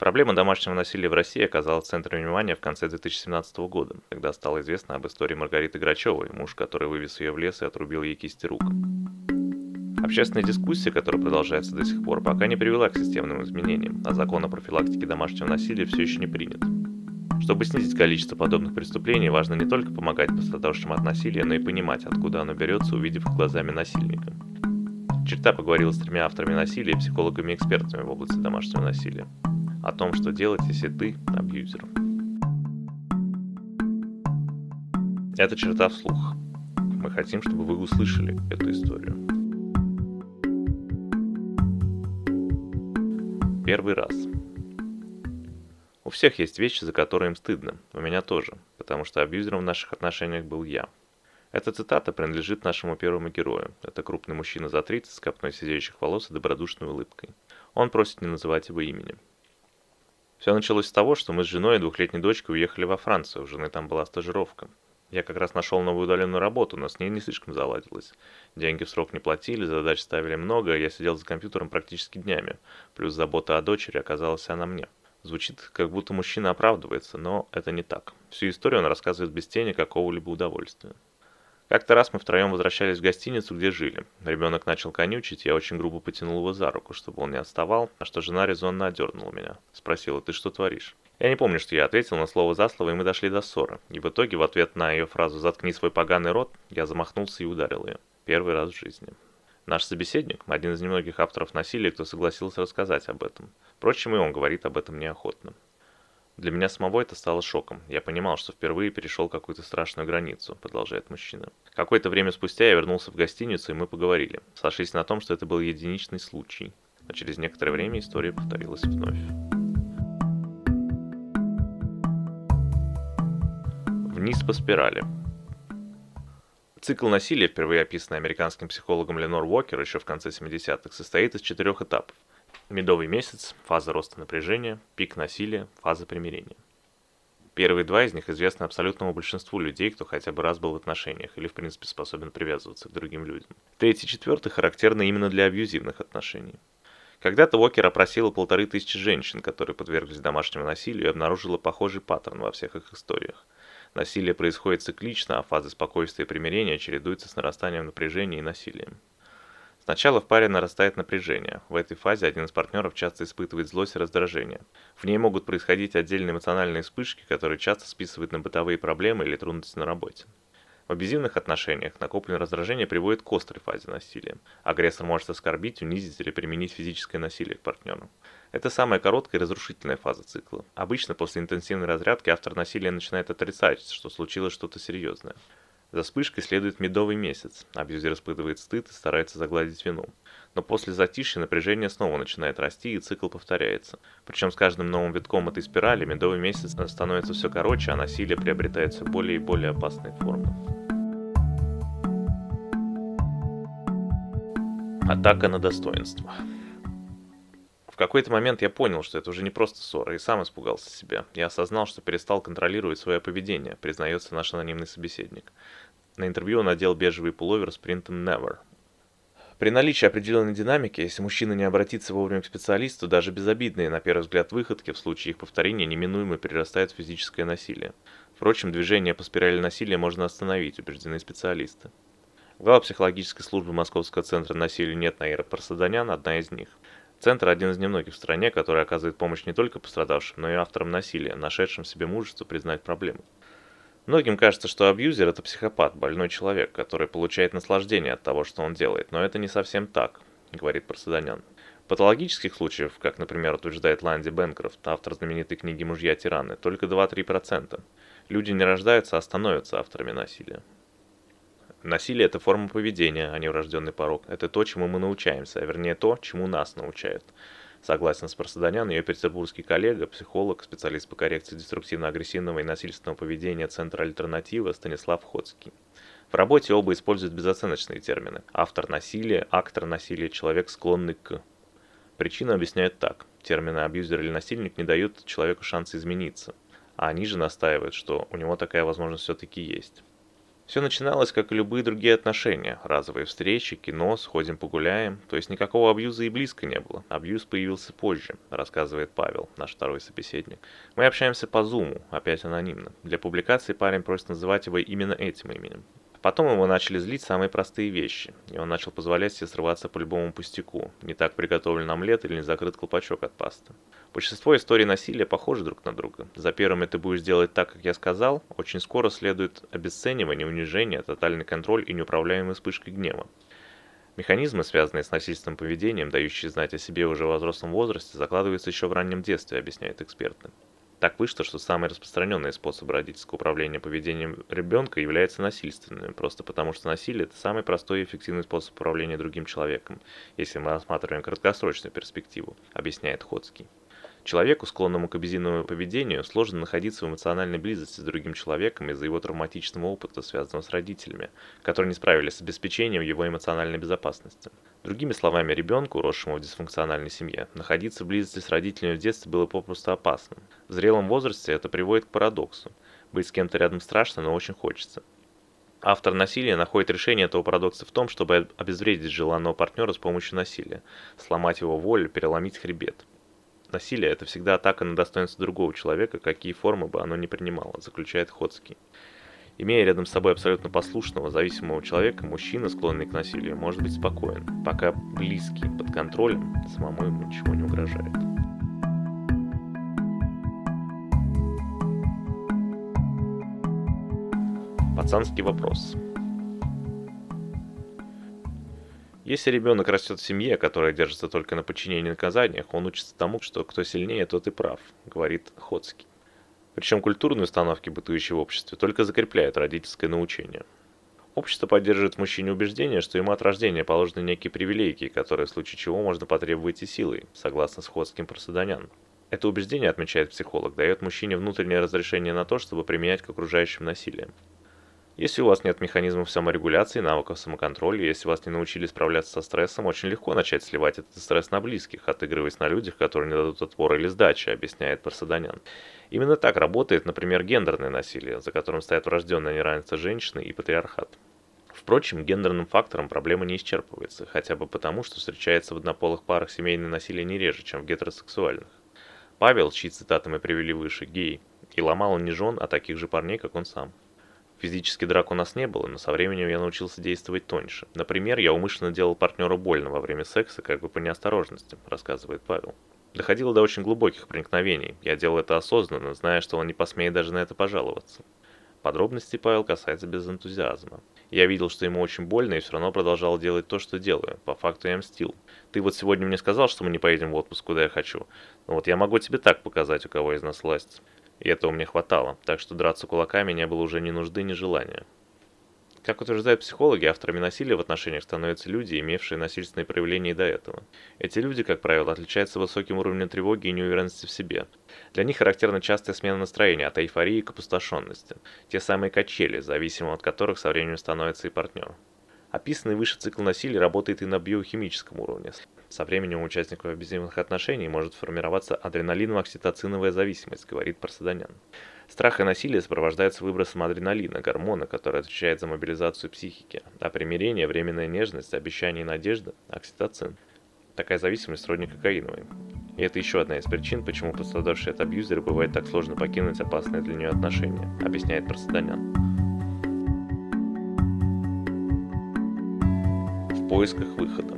Проблема домашнего насилия в России оказалась в центре внимания в конце 2017 года, когда стало известно об истории Маргариты Грачевой, муж, который вывез ее в лес и отрубил ей кисти рук. Общественная дискуссия, которая продолжается до сих пор, пока не привела к системным изменениям, а закон о профилактике домашнего насилия все еще не принят. Чтобы снизить количество подобных преступлений, важно не только помогать пострадавшим от насилия, но и понимать, откуда оно берется, увидев глазами насильника. Черта поговорила с тремя авторами насилия и психологами экспертами в области домашнего насилия. О том, что делать, если ты абьюзер. Это черта вслух. Мы хотим, чтобы вы услышали эту историю. Первый раз. У всех есть вещи, за которые им стыдно. У меня тоже, потому что абьюзером в наших отношениях был я. Эта цитата принадлежит нашему первому герою. Это крупный мужчина за 30 с копной сидеющих волос и добродушной улыбкой. Он просит не называть его именем. Все началось с того, что мы с женой и двухлетней дочкой уехали во Францию. У жены там была стажировка. Я как раз нашел новую удаленную работу, но с ней не слишком заладилось. Деньги в срок не платили, задач ставили много, я сидел за компьютером практически днями. Плюс забота о дочери оказалась она мне. Звучит, как будто мужчина оправдывается, но это не так. Всю историю он рассказывает без тени какого-либо удовольствия. Как-то раз мы втроем возвращались в гостиницу, где жили. Ребенок начал конючить, я очень грубо потянул его за руку, чтобы он не отставал, а что жена резонно одернула меня. Спросила, ты что творишь? Я не помню, что я ответил на слово за слово, и мы дошли до ссоры. И в итоге, в ответ на ее фразу «заткни свой поганый рот», я замахнулся и ударил ее. Первый раз в жизни. Наш собеседник – один из немногих авторов насилия, кто согласился рассказать об этом. Впрочем, и он говорит об этом неохотно. Для меня самого это стало шоком. Я понимал, что впервые перешел какую-то страшную границу, продолжает мужчина. Какое-то время спустя я вернулся в гостиницу, и мы поговорили. Сошлись на том, что это был единичный случай. Но через некоторое время история повторилась вновь. Вниз по спирали. Цикл насилия, впервые описанный американским психологом Ленор Уокер еще в конце 70-х, состоит из четырех этапов. Медовый месяц, фаза роста напряжения, пик насилия, фаза примирения. Первые два из них известны абсолютному большинству людей, кто хотя бы раз был в отношениях или в принципе способен привязываться к другим людям. Третий и четвертый характерны именно для абьюзивных отношений. Когда-то Уокер опросила полторы тысячи женщин, которые подверглись домашнему насилию, и обнаружила похожий паттерн во всех их историях. Насилие происходит циклично, а фазы спокойствия и примирения чередуются с нарастанием напряжения и насилием. Сначала в паре нарастает напряжение. В этой фазе один из партнеров часто испытывает злость и раздражение. В ней могут происходить отдельные эмоциональные вспышки, которые часто списывают на бытовые проблемы или трудности на работе. В абьюзивных отношениях накопленное раздражение приводит к острой фазе насилия. Агрессор может оскорбить, унизить или применить физическое насилие к партнеру. Это самая короткая и разрушительная фаза цикла. Обычно после интенсивной разрядки автор насилия начинает отрицать, что случилось что-то серьезное. За вспышкой следует медовый месяц. Абьюзер испытывает стыд и старается загладить вину. Но после затишья напряжение снова начинает расти и цикл повторяется. Причем с каждым новым витком этой спирали медовый месяц становится все короче, а насилие приобретает все более и более опасные формы. Атака на достоинство. Какой-то момент я понял, что это уже не просто ссора, и сам испугался себя. Я осознал, что перестал контролировать свое поведение, признается наш анонимный собеседник. На интервью он надел бежевый пуловер с принтом Never. При наличии определенной динамики, если мужчина не обратится вовремя к специалисту, даже безобидные, на первый взгляд, выходки в случае их повторения неминуемо перерастают в физическое насилие. Впрочем, движение по спирали насилия можно остановить, убеждены специалисты. Глава психологической службы Московского центра насилия «Нет» Наира Парсаданян – одна из них. Центр – один из немногих в стране, который оказывает помощь не только пострадавшим, но и авторам насилия, нашедшим себе мужество признать проблему. Многим кажется, что абьюзер – это психопат, больной человек, который получает наслаждение от того, что он делает, но это не совсем так, говорит Парсаданян. Патологических случаев, как, например, утверждает Ланди Бенкрофт, автор знаменитой книги «Мужья-тираны», только 2-3%. Люди не рождаются, а становятся авторами насилия. Насилие – это форма поведения, а не врожденный порог. Это то, чему мы научаемся, а вернее то, чему нас научают. Согласен с Парсаданян, ее петербургский коллега, психолог, специалист по коррекции деструктивно-агрессивного и насильственного поведения Центра альтернативы Станислав Ходский. В работе оба используют безоценочные термины. Автор насилия, актор насилия, человек склонный к. Причину объясняют так. Термины абьюзер или насильник не дают человеку шанса измениться. А они же настаивают, что у него такая возможность все-таки есть. Все начиналось, как и любые другие отношения. Разовые встречи, кино, сходим погуляем. То есть никакого абьюза и близко не было. Абьюз появился позже, рассказывает Павел, наш второй собеседник. Мы общаемся по зуму, опять анонимно. Для публикации парень просит называть его именно этим именем. Потом его начали злить самые простые вещи, и он начал позволять себе срываться по любому пустяку. Не так приготовлен омлет или не закрыт колпачок от пасты. Большинство историй насилия похожи друг на друга. За первым ты будешь делать так, как я сказал, очень скоро следует обесценивание, унижение, тотальный контроль и неуправляемая вспышка гнева. Механизмы, связанные с насильственным поведением, дающие знать о себе уже в взрослом возрасте, закладываются еще в раннем детстве, объясняют эксперты. Так вышло, что самый распространенный способ родительского управления поведением ребенка является насильственным, просто потому что насилие – это самый простой и эффективный способ управления другим человеком, если мы рассматриваем краткосрочную перспективу, объясняет Ходский. Человеку, склонному к абьюзивному поведению, сложно находиться в эмоциональной близости с другим человеком из-за его травматичного опыта, связанного с родителями, которые не справились с обеспечением его эмоциональной безопасности. Другими словами, ребенку, росшему в дисфункциональной семье, находиться в близости с родителями в детстве было попросту опасным. В зрелом возрасте это приводит к парадоксу. Быть с кем-то рядом страшно, но очень хочется. Автор насилия находит решение этого парадокса в том, чтобы обезвредить желанного партнера с помощью насилия, сломать его волю, переломить хребет. Насилие – это всегда атака на достоинство другого человека, какие формы бы оно ни принимало, заключает Ходский. Имея рядом с собой абсолютно послушного, зависимого человека, мужчина, склонный к насилию, может быть спокоен, пока близкий, под контролем, самому ему ничего не угрожает. Пацанский вопрос. Если ребенок растет в семье, которая держится только на подчинении и наказаниях, он учится тому, что кто сильнее, тот и прав, говорит Ходский. Причем культурные установки, бытующие в обществе, только закрепляют родительское научение. Общество поддерживает в мужчине убеждение, что ему от рождения положены некие привилегии, которые в случае чего можно потребовать и силой, согласно сходским просаданян. Это убеждение, отмечает психолог, дает мужчине внутреннее разрешение на то, чтобы применять к окружающим насилие. Если у вас нет механизмов саморегуляции, навыков самоконтроля, если вас не научили справляться со стрессом, очень легко начать сливать этот стресс на близких, отыгрываясь на людях, которые не дадут отпора или сдачи, объясняет Парсаданян. Именно так работает, например, гендерное насилие, за которым стоят врожденное неравенство женщины и патриархат. Впрочем, гендерным фактором проблема не исчерпывается, хотя бы потому, что встречается в однополых парах семейное насилие не реже, чем в гетеросексуальных. Павел, чьи цитаты мы привели выше, гей, и ломал он не жен, а таких же парней, как он сам. Физически драк у нас не было, но со временем я научился действовать тоньше. Например, я умышленно делал партнеру больно во время секса, как бы по неосторожности, рассказывает Павел. Доходило до очень глубоких проникновений. Я делал это осознанно, зная, что он не посмеет даже на это пожаловаться. Подробности Павел касается без энтузиазма. Я видел, что ему очень больно, и все равно продолжал делать то, что делаю. По факту я мстил. Ты вот сегодня мне сказал, что мы не поедем в отпуск, куда я хочу. Но вот я могу тебе так показать, у кого из нас власть. И этого мне хватало, так что драться кулаками не было уже ни нужды, ни желания. Как утверждают психологи, авторами насилия в отношениях становятся люди, имевшие насильственные проявления и до этого. Эти люди, как правило, отличаются высоким уровнем тревоги и неуверенности в себе. Для них характерна частая смена настроения от эйфории к опустошенности. Те самые качели, зависимым от которых со временем становится и партнер. Описанный выше цикл насилия работает и на биохимическом уровне. Со временем у участников абьюзивных отношений может формироваться адреналиново-окситоциновая зависимость, говорит Парсаданян. Страх и насилие сопровождаются выбросом адреналина, гормона, который отвечает за мобилизацию психики, а примирение, временная нежность, обещание и надежда – окситоцин. Такая зависимость сродни кокаиновой. И это еще одна из причин, почему пострадавшие от абьюзера бывает так сложно покинуть опасные для нее отношения, объясняет Парсаданян. Поисках выхода.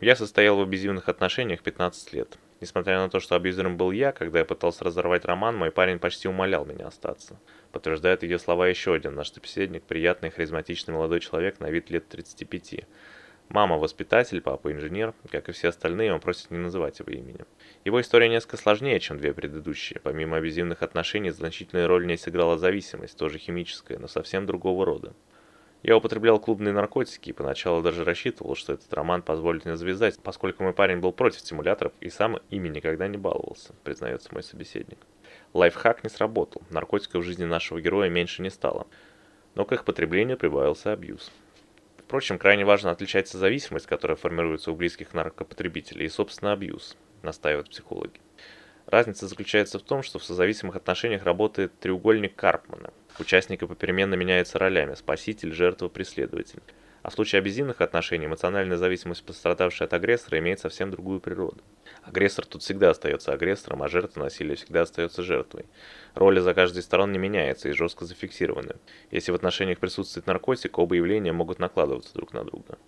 Я состоял в абьюзивных отношениях 15 лет. Несмотря на то, что абьюзером был я, когда я пытался разорвать роман, мой парень почти умолял меня остаться. Подтверждает ее слова еще один наш собеседник, приятный харизматичный молодой человек на вид лет 35. Мама воспитатель, папа инженер, как и все остальные, он просит не называть его именем. Его история несколько сложнее, чем две предыдущие. Помимо абьюзивных отношений, значительную роль в ней сыграла зависимость, тоже химическая, но совсем другого рода. Я употреблял клубные наркотики и поначалу даже рассчитывал, что этот роман позволит мне завязать, поскольку мой парень был против стимуляторов и сам ими никогда не баловался, признается мой собеседник. Лайфхак не сработал, наркотиков в жизни нашего героя меньше не стало, но к их потреблению прибавился абьюз. Впрочем, крайне важно отличается зависимость, которая формируется у близких наркопотребителей, и, собственно, абьюз, настаивают психологи. Разница заключается в том, что в созависимых отношениях работает треугольник Карпмана. Участники попеременно меняются ролями – спаситель, жертва, преследователь. А в случае абьюзивных отношений эмоциональная зависимость пострадавшей от агрессора имеет совсем другую природу. Агрессор тут всегда остается агрессором, а жертва насилия всегда остается жертвой. Роли за каждой сторон не меняются и жестко зафиксированы. Если в отношениях присутствует наркотик, оба явления могут накладываться друг на друга.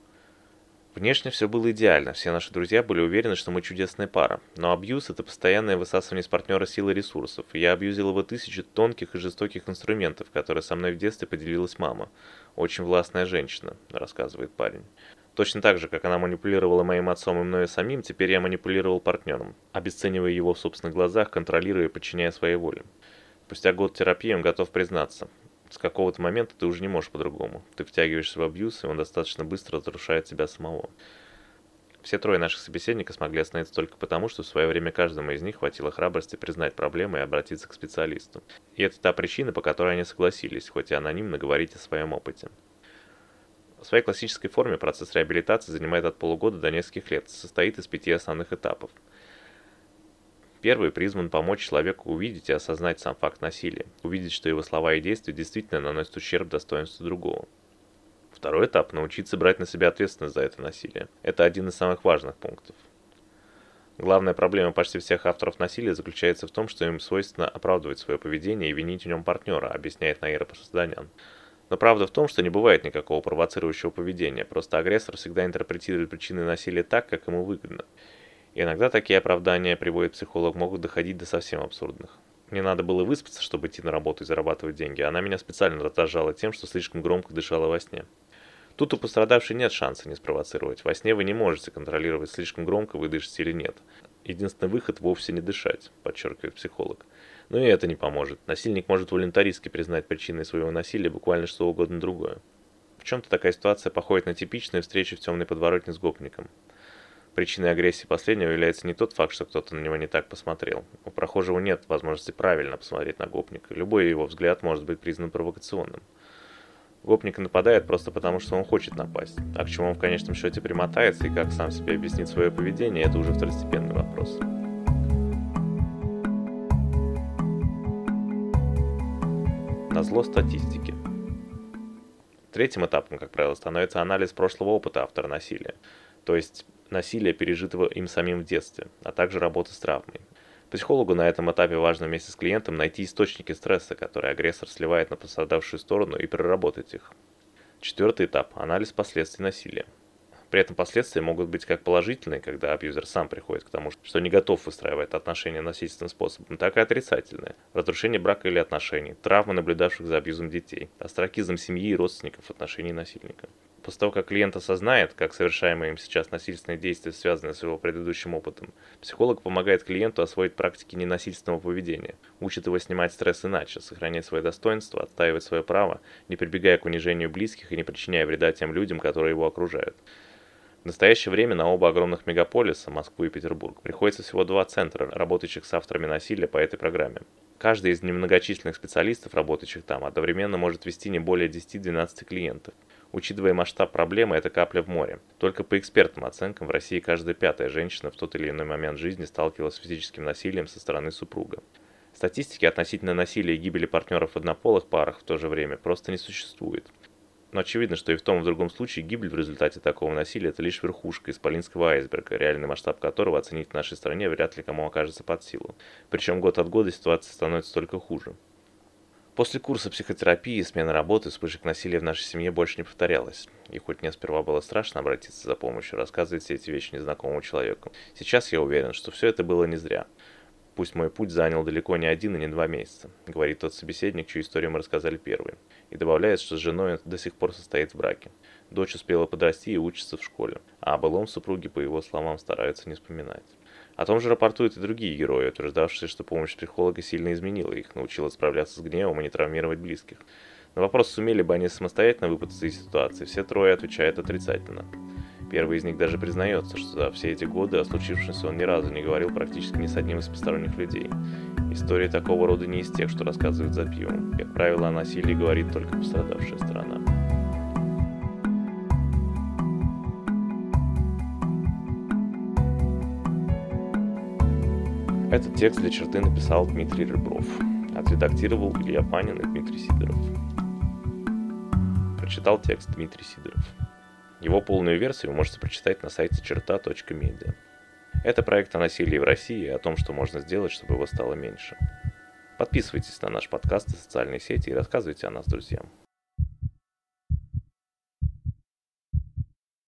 Внешне все было идеально, все наши друзья были уверены, что мы чудесная пара. Но абьюз – это постоянное высасывание из партнера силы ресурсов. Я абьюзил его тысячи тонких и жестоких инструментов, которые со мной в детстве поделилась мама. Очень властная женщина, рассказывает парень. Точно так же, как она манипулировала моим отцом и мною самим, теперь я манипулировал партнером, обесценивая его в собственных глазах, контролируя и подчиняя своей воле. Спустя год терапии он готов признаться. С какого-то момента ты уже не можешь по-другому. Ты втягиваешься в абьюз, и он достаточно быстро разрушает тебя самого. Все трое наших собеседников смогли остановиться только потому, что в свое время каждому из них хватило храбрости признать проблемы и обратиться к специалисту. И это та причина, по которой они согласились, хоть и анонимно говорить о своем опыте. В своей классической форме процесс реабилитации занимает от полугода до нескольких лет, состоит из пяти основных этапов – Первый призван помочь человеку увидеть и осознать сам факт насилия, увидеть, что его слова и действия действительно наносят ущерб достоинству другого. Второй этап – научиться брать на себя ответственность за это насилие. Это один из самых важных пунктов. Главная проблема почти всех авторов насилия заключается в том, что им свойственно оправдывать свое поведение и винить в нем партнера, объясняет Наира Посаданян. Но правда в том, что не бывает никакого провоцирующего поведения, просто агрессор всегда интерпретирует причины насилия так, как ему выгодно. Иногда такие оправдания, приводит психолог, могут доходить до совсем абсурдных. Мне надо было выспаться, чтобы идти на работу и зарабатывать деньги. Она меня специально раздражала тем, что слишком громко дышала во сне. Тут у пострадавшей нет шанса не спровоцировать. Во сне вы не можете контролировать, слишком громко вы дышите или нет. Единственный выход вовсе не дышать, подчеркивает психолог. Но и это не поможет. Насильник может волонтаристски признать причиной своего насилия буквально что угодно другое. В чем-то такая ситуация походит на типичную встречу в темной подворотне с гопником. Причиной агрессии последнего является не тот факт, что кто-то на него не так посмотрел. У прохожего нет возможности правильно посмотреть на гопника. Любой его взгляд может быть признан провокационным. Гопник нападает просто потому, что он хочет напасть. А к чему он в конечном счете примотается и как сам себе объяснит свое поведение, это уже второстепенный вопрос. На зло статистики. Третьим этапом, как правило, становится анализ прошлого опыта автора насилия. То есть насилия, пережитого им самим в детстве, а также работы с травмой. Психологу на этом этапе важно вместе с клиентом найти источники стресса, которые агрессор сливает на пострадавшую сторону и переработать их. Четвертый этап – анализ последствий насилия. При этом последствия могут быть как положительные, когда абьюзер сам приходит к тому, что не готов выстраивать отношения насильственным способом, так и отрицательные. Разрушение брака или отношений, травмы наблюдавших за абьюзом детей, астракизм семьи и родственников в отношении насильника. После того, как клиент осознает, как совершаемые им сейчас насильственные действия связаны с его предыдущим опытом, психолог помогает клиенту освоить практики ненасильственного поведения, учит его снимать стресс иначе, сохранять свое достоинство, отстаивать свое право, не прибегая к унижению близких и не причиняя вреда тем людям, которые его окружают. В настоящее время на оба огромных мегаполиса, Москву и Петербург, приходится всего два центра, работающих с авторами насилия по этой программе. Каждый из немногочисленных специалистов, работающих там, одновременно может вести не более 10-12 клиентов. Учитывая масштаб проблемы, это капля в море. Только по экспертным оценкам в России каждая пятая женщина в тот или иной момент жизни сталкивалась с физическим насилием со стороны супруга. Статистики относительно насилия и гибели партнеров в однополых парах в то же время просто не существует. Но очевидно, что и в том и в другом случае гибель в результате такого насилия – это лишь верхушка исполинского айсберга, реальный масштаб которого оценить в нашей стране вряд ли кому окажется под силу. Причем год от года ситуация становится только хуже. После курса психотерапии и смены работы вспышек насилия в нашей семье больше не повторялось. И хоть мне сперва было страшно обратиться за помощью, рассказывать все эти вещи незнакомому человеку, сейчас я уверен, что все это было не зря. Пусть мой путь занял далеко не один и не два месяца, говорит тот собеседник, чью историю мы рассказали первой. И добавляет, что с женой он до сих пор состоит в браке. Дочь успела подрасти и учится в школе, а о былом супруге, по его словам, стараются не вспоминать. О том же рапортуют и другие герои, утверждавшие, что помощь психолога сильно изменила их, научила справляться с гневом и не травмировать близких. На вопрос, сумели бы они самостоятельно выпутаться из ситуации, все трое отвечают отрицательно. Первый из них даже признается, что за все эти годы о случившемся он ни разу не говорил практически ни с одним из посторонних людей. Истории такого рода не из тех, что рассказывают за пивом. Как правило, о насилии говорит только пострадавшая сторона. Этот текст для черты написал Дмитрий Ребров. Отредактировал Илья Панин и Дмитрий Сидоров. Прочитал текст Дмитрий Сидоров. Его полную версию вы можете прочитать на сайте черта.медиа. Это проект о насилии в России и о том, что можно сделать, чтобы его стало меньше. Подписывайтесь на наш подкаст и социальные сети и рассказывайте о нас друзьям.